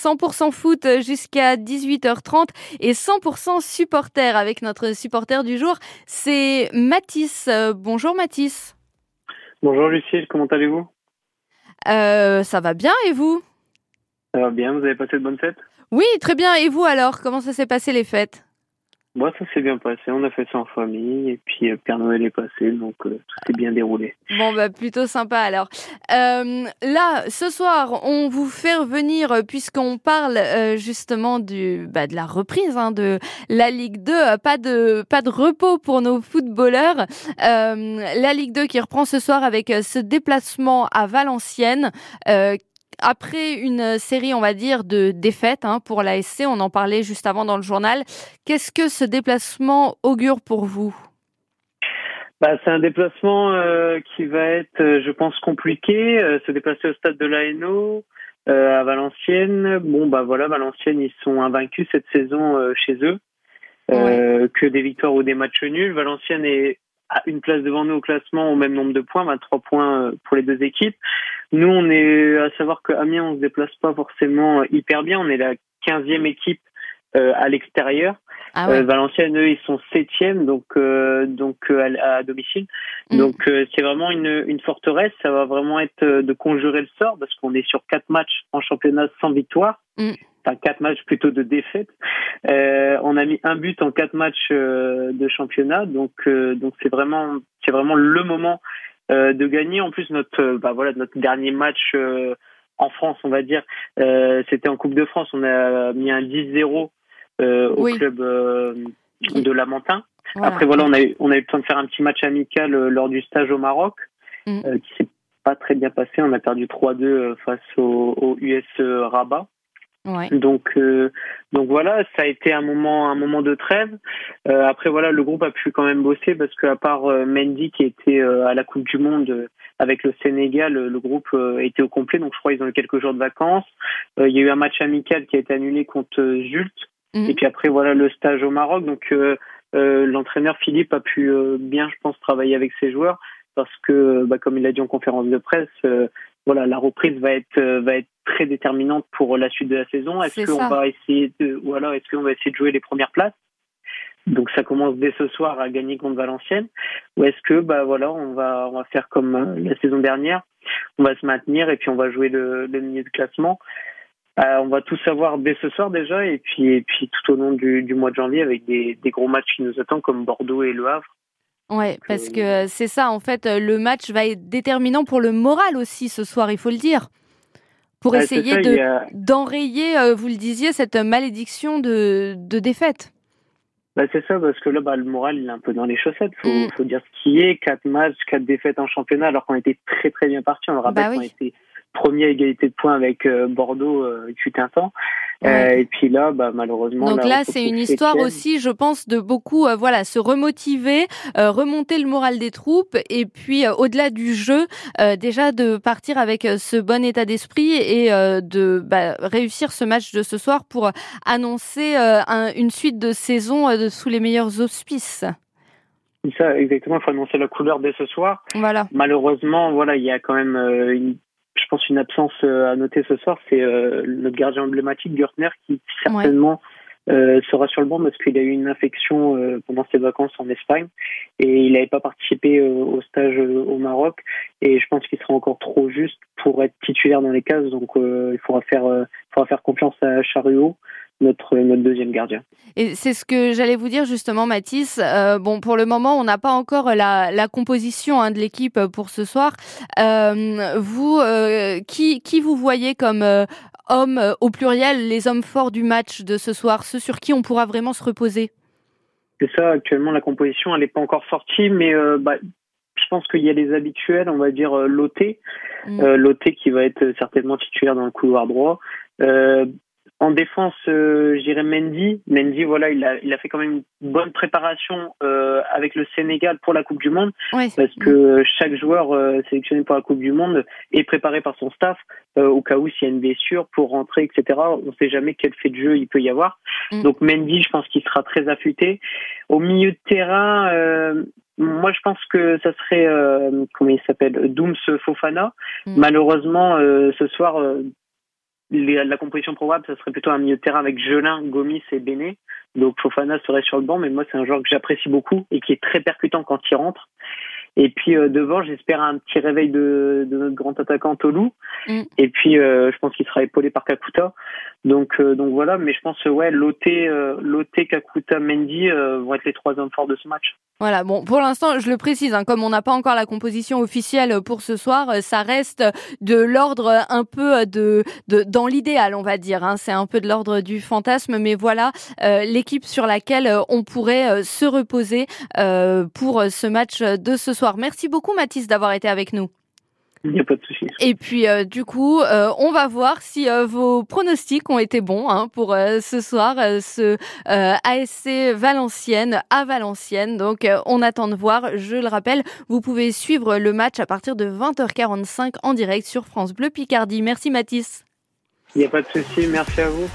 100% foot jusqu'à 18h30 et 100% supporter avec notre supporter du jour, c'est Mathis. Euh, bonjour Mathis. Bonjour Lucille, comment allez-vous? Euh, Ça va bien et vous? Ça va bien, vous avez passé de bonnes fêtes? Oui, très bien. Et vous alors, comment ça s'est passé les fêtes? Moi, ça s'est bien passé. On a fait ça en famille. Et puis, euh, Père Noël est passé. Donc, euh, tout s'est bien déroulé. Bon, bah, plutôt sympa alors. Euh, là, ce soir, on vous fait revenir, puisqu'on parle justement du, bah, de la reprise hein, de la Ligue 2. Pas de, pas de repos pour nos footballeurs. la Ligue 2 qui reprend ce soir avec ce déplacement à Valenciennes après une série, on va dire, de défaites hein, pour l'ASC, on en parlait juste avant dans le journal, qu'est-ce que ce déplacement augure pour vous? Bah, c'est un déplacement euh, qui va être, euh, je pense, compliqué. Euh, se déplacer au stade de l'ANO, à Valenciennes. Bon, bah voilà, Valenciennes, ils sont invaincus cette saison chez eux. Que des victoires ou des matchs nuls. Valenciennes est à une place devant nous au classement au même nombre de points, 23 points pour les deux équipes. Nous, on est à savoir que Amiens, on se déplace pas forcément hyper bien. On est la 15e équipe euh, à l'extérieur. Ah euh, Valenciennes, eux, ils sont septième, donc euh, donc à, domicile. Mm. Donc c'est vraiment une, une forteresse. Ça va vraiment être de conjurer le sort parce qu'on est sur quatre matchs en championnat sans victoire. Mm. Enfin quatre matchs plutôt de défaite. on a mis un but en quatre matchs de championnat, donc donc c'est vraiment c'est vraiment le moment euh, de gagner. En plus, notre euh, bah voilà notre dernier match euh, en France, on va dire, c'était en Coupe de France. On a mis un 10-0 au club de Lamentin. Après voilà, on a eu on a eu le temps de faire un petit match amical lors du stage au Maroc, mm. qui s'est pas très bien passé. On a perdu 3-2 face au, au US Rabat. Donc, euh, donc voilà, ça a été un moment, un moment de trêve. Euh, après voilà, le groupe a pu quand même bosser parce qu'à part euh, Mendy qui était à la Coupe du Monde avec le Sénégal, le groupe était au complet. Donc je crois qu'ils ont eu quelques jours de vacances. il y a eu un match amical qui a été annulé contre Zult. Mhm. Et puis après voilà le stage au Maroc. Donc l'entraîneur Philippe a pu bien, je pense, travailler avec ses joueurs parce que, bah, comme il a dit en conférence de presse, voilà, la reprise va être va être très déterminante pour la suite de la saison. Est-ce qu'on va essayer de, voilà, est-ce qu'on va essayer de jouer les premières places? Donc ça commence dès ce soir à gagner contre Valenciennes. Ou est-ce que bah voilà on va on va faire comme euh, la saison dernière? On va se maintenir et puis on va jouer le, le milieu de classement. Euh, on va tout savoir dès ce soir déjà et puis et puis tout au long du, du mois de janvier avec des, des gros matchs qui nous attendent comme Bordeaux et Le Havre Ouais, parce que c'est ça, en fait, le match va être déterminant pour le moral aussi ce soir, il faut le dire pour essayer de d'enrayer, euh, vous le disiez, cette malédiction de, de défaite. Bah, c'est ça, parce que là, bah, le moral, il est un peu dans les chaussettes. Faut, mm. faut dire ce qui est. Quatre matchs, quatre défaites en championnat, alors qu'on était très très bien parti. On le rappelle bah qu'on était premier à égalité de points avec euh, Bordeaux, euh, fut un temps. Euh, et puis là, bah, malheureusement. Donc là, c'est une histoire aussi, je pense, de beaucoup, voilà, se remotiver, remonter le moral des troupes, et puis au-delà du jeu, déjà de partir avec ce bon état d'esprit et de bah, réussir ce match de ce soir pour annoncer une suite de saison sous les meilleurs auspices. Ça, exactement. Il faut annoncer la couleur dès ce soir. Voilà. Malheureusement, voilà, il y a quand même une je pense une absence euh, à noter ce soir, c'est euh, notre gardien emblématique Gürtner qui certainement euh, sera sur le banc parce qu'il a eu une infection pendant ses vacances en Espagne. Et il n'avait pas participé au stage au Maroc. Et je pense qu'il sera encore trop juste pour être titulaire dans les cases. Donc il faudra faire faudra faire confiance à Chariot notre, notre deuxième gardien. Et c'est ce que j'allais vous dire justement, Mathis. Euh, bon, pour le moment, on n'a pas encore la, la composition hein, de l'équipe pour ce soir. Euh, vous, euh, qui, qui vous voyez comme hommes au pluriel, les hommes forts du match de ce soir, ceux sur qui on pourra vraiment se reposer? C'est ça. Actuellement, la composition, elle n'est pas encore sortie, mais bah, je pense qu'il y a les habituels, on va dire Loté, mm. Loté qui va être certainement titulaire dans le couloir droit. Euh, en défense, euh, j'irais Mendy. Mendy, voilà, il a, il a fait quand même une bonne préparation euh, avec le Sénégal pour la Coupe du Monde, parce que chaque joueur euh, sélectionné pour la Coupe du Monde est préparé par son staff euh, au cas où s'il y a une blessure pour rentrer, etc. On ne sait jamais quel fait de jeu il peut y avoir. Mm. Donc Mendy, je pense qu'il sera très affûté. Au milieu de terrain, euh, moi, je pense que ça serait comment il s'appelle, Dooms Fofana. Mm. Malheureusement, ce soir la composition probable, ça serait plutôt un milieu de terrain avec Gelin, Gomis et Béné. Donc Fofana serait sur le banc, mais moi c'est un joueur que j'apprécie beaucoup et qui est très percutant quand il rentre. Et puis euh, devant, j'espère un petit réveil de, de, notre grand attaquant Tolou. Mm. Et puis euh, je pense qu'il sera épaulé par Kakuta. Donc euh, donc voilà, mais je pense ouais, Loté, Loté, Kakuta, Mendy vont être les trois hommes forts de ce match. Voilà, bon, pour l'instant, je le précise, hein, comme on n'a pas encore la composition officielle pour ce soir, ça reste de l'ordre un peu de, de dans l'idéal, on va dire. Hein, c'est un peu de l'ordre du fantasme, mais voilà l'équipe sur laquelle on pourrait se reposer pour ce match de ce soir. Merci beaucoup Mathis d'avoir été avec nous. Il n'y a pas de souci. Et puis euh, du coup, euh, on va voir si euh, vos pronostics ont été bons hein, pour ce soir, ce ASC Valenciennes à Valenciennes. Donc on attend de voir. Je le rappelle, vous pouvez suivre le match à partir de 20h45 en direct sur France Bleu Picardie. Merci Mathis. Il n'y a pas de souci. Merci à vous.